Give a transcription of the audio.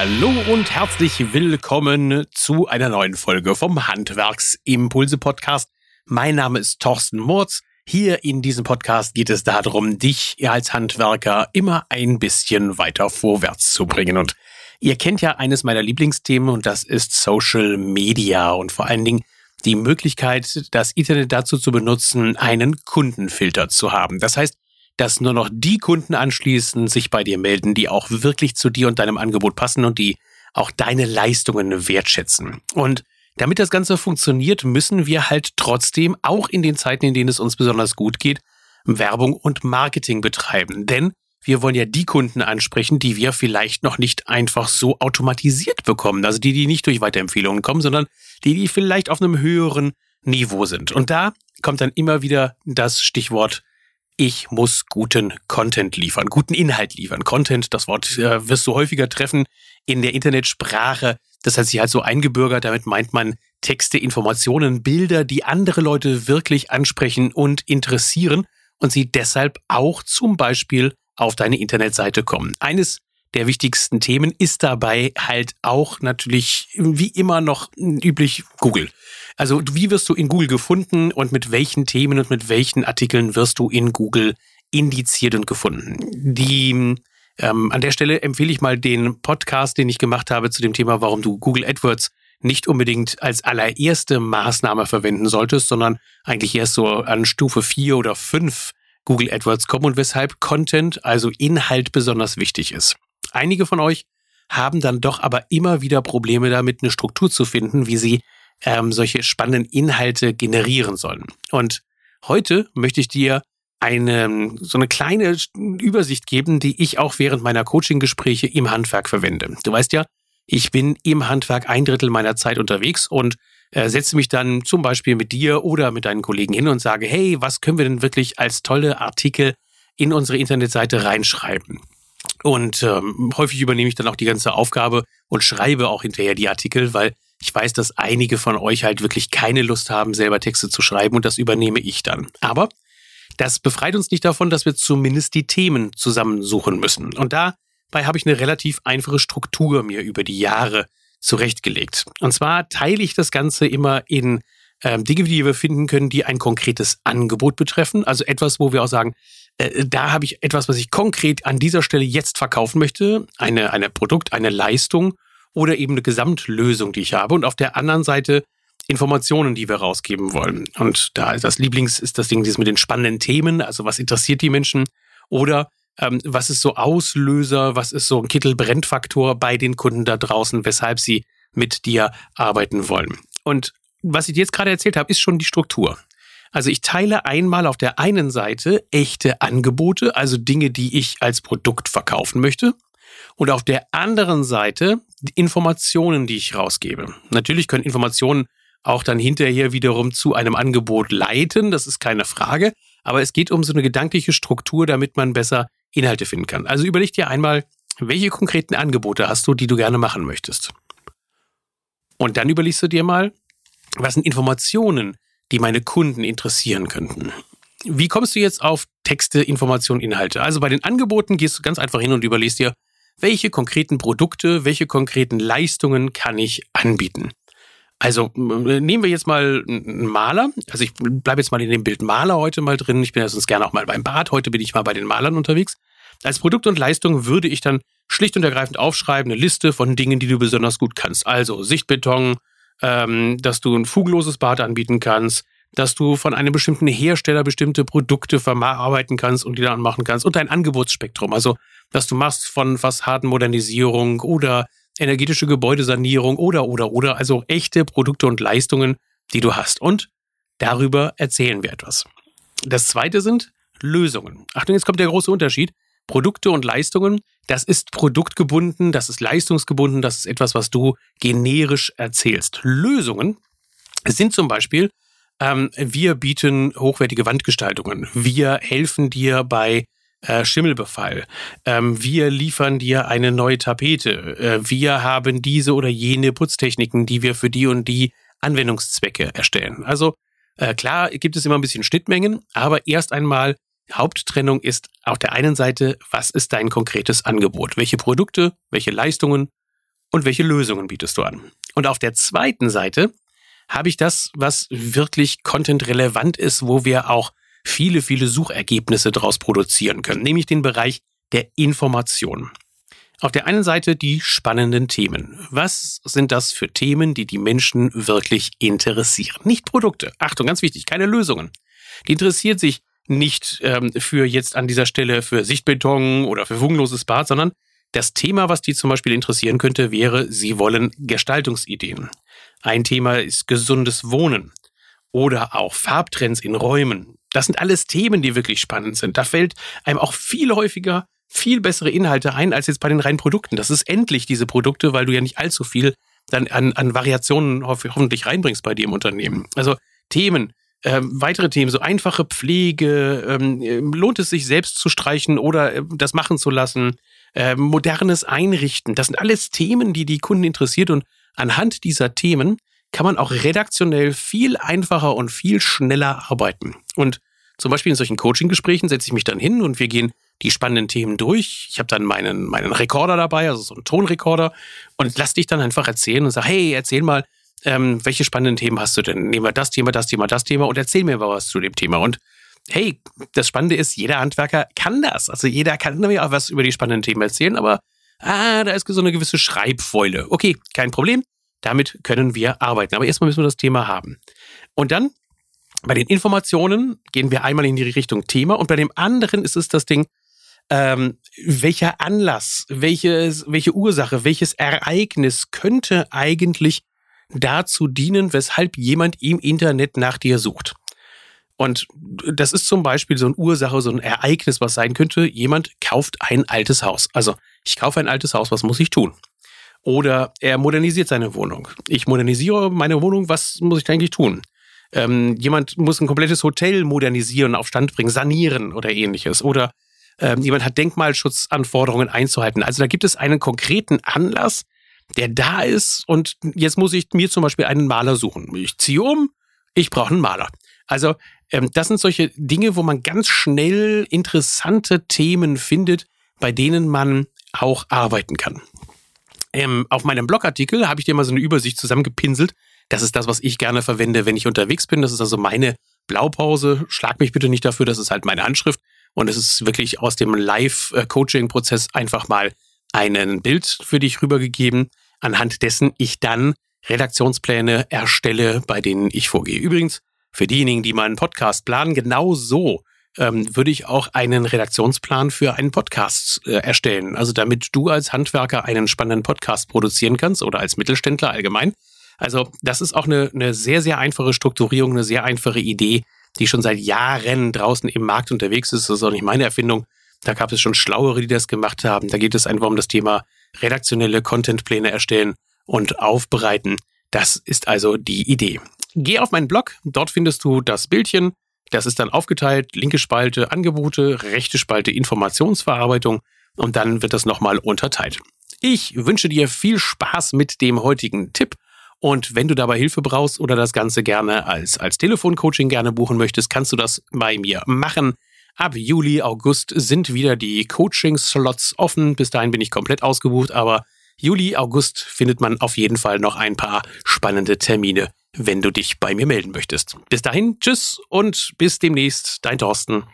Hallo und herzlich willkommen zu einer neuen Folge vom Handwerksimpulse Podcast. Mein Name ist Thorsten Murz. Hier in diesem Podcast geht es darum, dich als Handwerker immer ein bisschen weiter vorwärts zu bringen. Und ihr kennt ja eines meiner Lieblingsthemen und das ist Social Media und vor allen Dingen die Möglichkeit, das Internet dazu zu benutzen, einen Kundenfilter zu haben. Das heißt, dass nur noch die Kunden anschließen, sich bei dir melden, die auch wirklich zu dir und deinem Angebot passen und die auch deine Leistungen wertschätzen. Und damit das Ganze funktioniert, müssen wir halt trotzdem, auch in den Zeiten, in denen es uns besonders gut geht, Werbung und Marketing betreiben. Denn wir wollen ja die Kunden ansprechen, die wir vielleicht noch nicht einfach so automatisiert bekommen. Also die, die nicht durch Weiterempfehlungen kommen, sondern die, die vielleicht auf einem höheren Niveau sind. Und da kommt dann immer wieder das Stichwort ich muss guten Content liefern, guten Inhalt liefern. Content, das Wort äh, wirst du häufiger treffen in der Internetsprache. Das hat sich halt so eingebürgert. Damit meint man Texte, Informationen, Bilder, die andere Leute wirklich ansprechen und interessieren und sie deshalb auch zum Beispiel auf deine Internetseite kommen. Eines der wichtigsten Themen ist dabei halt auch natürlich wie immer noch üblich Google. Also wie wirst du in Google gefunden und mit welchen Themen und mit welchen Artikeln wirst du in Google indiziert und gefunden? Die ähm, an der Stelle empfehle ich mal den Podcast, den ich gemacht habe zu dem Thema, warum du Google AdWords nicht unbedingt als allererste Maßnahme verwenden solltest, sondern eigentlich erst so an Stufe 4 oder 5 Google AdWords kommen und weshalb Content, also Inhalt besonders wichtig ist. Einige von euch haben dann doch aber immer wieder Probleme damit, eine Struktur zu finden, wie sie ähm, solche spannenden Inhalte generieren sollen. Und heute möchte ich dir eine, so eine kleine Übersicht geben, die ich auch während meiner Coaching-Gespräche im Handwerk verwende. Du weißt ja, ich bin im Handwerk ein Drittel meiner Zeit unterwegs und äh, setze mich dann zum Beispiel mit dir oder mit deinen Kollegen hin und sage, hey, was können wir denn wirklich als tolle Artikel in unsere Internetseite reinschreiben? Und ähm, häufig übernehme ich dann auch die ganze Aufgabe und schreibe auch hinterher die Artikel, weil ich weiß, dass einige von euch halt wirklich keine Lust haben, selber Texte zu schreiben und das übernehme ich dann. Aber das befreit uns nicht davon, dass wir zumindest die Themen zusammensuchen müssen. Und dabei habe ich eine relativ einfache Struktur mir über die Jahre zurechtgelegt. Und zwar teile ich das Ganze immer in ähm, Dinge, die wir finden können, die ein konkretes Angebot betreffen. Also etwas, wo wir auch sagen, äh, da habe ich etwas, was ich konkret an dieser Stelle jetzt verkaufen möchte. Eine, eine Produkt, eine Leistung oder eben eine Gesamtlösung, die ich habe. Und auf der anderen Seite Informationen, die wir rausgeben wollen. Und da ist das Lieblings, ist das Ding dieses mit den spannenden Themen, also was interessiert die Menschen oder ähm, was ist so Auslöser, was ist so ein Kittelbrennfaktor bei den Kunden da draußen, weshalb sie mit dir arbeiten wollen. Und was ich jetzt gerade erzählt habe, ist schon die Struktur. Also ich teile einmal auf der einen Seite echte Angebote, also Dinge, die ich als Produkt verkaufen möchte. Und auf der anderen Seite Informationen, die ich rausgebe. Natürlich können Informationen auch dann hinterher wiederum zu einem Angebot leiten, das ist keine Frage. Aber es geht um so eine gedankliche Struktur, damit man besser Inhalte finden kann. Also überleg dir einmal, welche konkreten Angebote hast du, die du gerne machen möchtest. Und dann überlegst du dir mal, was sind Informationen, die meine Kunden interessieren könnten. Wie kommst du jetzt auf Texte, Informationen, Inhalte? Also bei den Angeboten gehst du ganz einfach hin und überlegst dir, welche konkreten Produkte, welche konkreten Leistungen kann ich anbieten? Also nehmen wir jetzt mal einen Maler. Also ich bleibe jetzt mal in dem Bild Maler heute mal drin. Ich bin ja sonst gerne auch mal beim Bad. Heute bin ich mal bei den Malern unterwegs. Als Produkt und Leistung würde ich dann schlicht und ergreifend aufschreiben, eine Liste von Dingen, die du besonders gut kannst. Also Sichtbeton, ähm, dass du ein fugelloses Bad anbieten kannst, dass du von einem bestimmten Hersteller bestimmte Produkte verarbeiten kannst und die dann machen kannst und dein Angebotsspektrum. Also was du machst von Fassadenmodernisierung oder energetische Gebäudesanierung oder, oder, oder, also echte Produkte und Leistungen, die du hast. Und darüber erzählen wir etwas. Das zweite sind Lösungen. Achtung, jetzt kommt der große Unterschied. Produkte und Leistungen, das ist produktgebunden, das ist leistungsgebunden, das ist etwas, was du generisch erzählst. Lösungen sind zum Beispiel, ähm, wir bieten hochwertige Wandgestaltungen. Wir helfen dir bei äh, Schimmelbefall. Ähm, wir liefern dir eine neue Tapete. Äh, wir haben diese oder jene Putztechniken, die wir für die und die Anwendungszwecke erstellen. Also äh, klar gibt es immer ein bisschen Schnittmengen, aber erst einmal Haupttrennung ist auf der einen Seite, was ist dein konkretes Angebot? Welche Produkte, welche Leistungen und welche Lösungen bietest du an. Und auf der zweiten Seite habe ich das, was wirklich content-relevant ist, wo wir auch viele, viele Suchergebnisse daraus produzieren können, nämlich den Bereich der Information. Auf der einen Seite die spannenden Themen. Was sind das für Themen, die die Menschen wirklich interessieren? Nicht Produkte. Achtung, ganz wichtig, keine Lösungen. Die interessiert sich nicht ähm, für jetzt an dieser Stelle für Sichtbeton oder für fugenloses Bad, sondern das Thema, was die zum Beispiel interessieren könnte, wäre, sie wollen Gestaltungsideen. Ein Thema ist gesundes Wohnen oder auch Farbtrends in Räumen. Das sind alles Themen, die wirklich spannend sind. Da fällt einem auch viel häufiger viel bessere Inhalte ein als jetzt bei den reinen Produkten. Das ist endlich diese Produkte, weil du ja nicht allzu viel dann an, an Variationen hoffentlich reinbringst bei dir im Unternehmen. Also Themen, ähm, weitere Themen, so einfache Pflege, ähm, lohnt es sich selbst zu streichen oder äh, das machen zu lassen, äh, modernes Einrichten, das sind alles Themen, die die Kunden interessiert und anhand dieser Themen kann man auch redaktionell viel einfacher und viel schneller arbeiten. Und zum Beispiel in solchen Coaching-Gesprächen setze ich mich dann hin und wir gehen die spannenden Themen durch. Ich habe dann meinen, meinen Rekorder dabei, also so einen Tonrekorder, und lass dich dann einfach erzählen und sag, hey, erzähl mal, ähm, welche spannenden Themen hast du denn? Nehmen wir das Thema, das Thema, das Thema und erzähl mir mal was zu dem Thema. Und hey, das Spannende ist, jeder Handwerker kann das. Also jeder kann mir auch was über die spannenden Themen erzählen, aber ah, da ist so eine gewisse Schreibfäule. Okay, kein Problem. Damit können wir arbeiten. Aber erstmal müssen wir das Thema haben. Und dann bei den Informationen gehen wir einmal in die Richtung Thema und bei dem anderen ist es das Ding, ähm, welcher Anlass, welches, welche Ursache, welches Ereignis könnte eigentlich dazu dienen, weshalb jemand im Internet nach dir sucht. Und das ist zum Beispiel so eine Ursache, so ein Ereignis, was sein könnte. Jemand kauft ein altes Haus. Also ich kaufe ein altes Haus, was muss ich tun? Oder er modernisiert seine Wohnung. Ich modernisiere meine Wohnung, was muss ich eigentlich tun? Ähm, jemand muss ein komplettes Hotel modernisieren, auf Stand bringen, sanieren oder ähnliches. Oder ähm, jemand hat Denkmalschutzanforderungen einzuhalten. Also da gibt es einen konkreten Anlass, der da ist und jetzt muss ich mir zum Beispiel einen Maler suchen. Ich ziehe um, ich brauche einen Maler. Also ähm, das sind solche Dinge, wo man ganz schnell interessante Themen findet, bei denen man auch arbeiten kann. Ähm, auf meinem Blogartikel habe ich dir mal so eine Übersicht zusammengepinselt. Das ist das, was ich gerne verwende, wenn ich unterwegs bin. Das ist also meine Blaupause. Schlag mich bitte nicht dafür, das ist halt meine Handschrift. Und es ist wirklich aus dem Live-Coaching-Prozess einfach mal ein Bild für dich rübergegeben, anhand dessen ich dann Redaktionspläne erstelle, bei denen ich vorgehe. Übrigens, für diejenigen, die meinen Podcast planen, genau so ähm, würde ich auch einen Redaktionsplan für einen Podcast äh, erstellen. Also damit du als Handwerker einen spannenden Podcast produzieren kannst oder als Mittelständler allgemein. Also das ist auch eine, eine sehr, sehr einfache Strukturierung, eine sehr einfache Idee, die schon seit Jahren draußen im Markt unterwegs ist. Das ist auch nicht meine Erfindung. Da gab es schon Schlauere, die das gemacht haben. Da geht es einfach um das Thema redaktionelle Contentpläne erstellen und aufbereiten. Das ist also die Idee. Geh auf meinen Blog, dort findest du das Bildchen. Das ist dann aufgeteilt, linke Spalte Angebote, rechte Spalte Informationsverarbeitung und dann wird das nochmal unterteilt. Ich wünsche dir viel Spaß mit dem heutigen Tipp und wenn du dabei Hilfe brauchst oder das Ganze gerne als, als Telefoncoaching gerne buchen möchtest, kannst du das bei mir machen. Ab Juli, August sind wieder die Coaching-Slots offen. Bis dahin bin ich komplett ausgebucht, aber Juli, August findet man auf jeden Fall noch ein paar spannende Termine, wenn du dich bei mir melden möchtest. Bis dahin, tschüss und bis demnächst, dein Thorsten.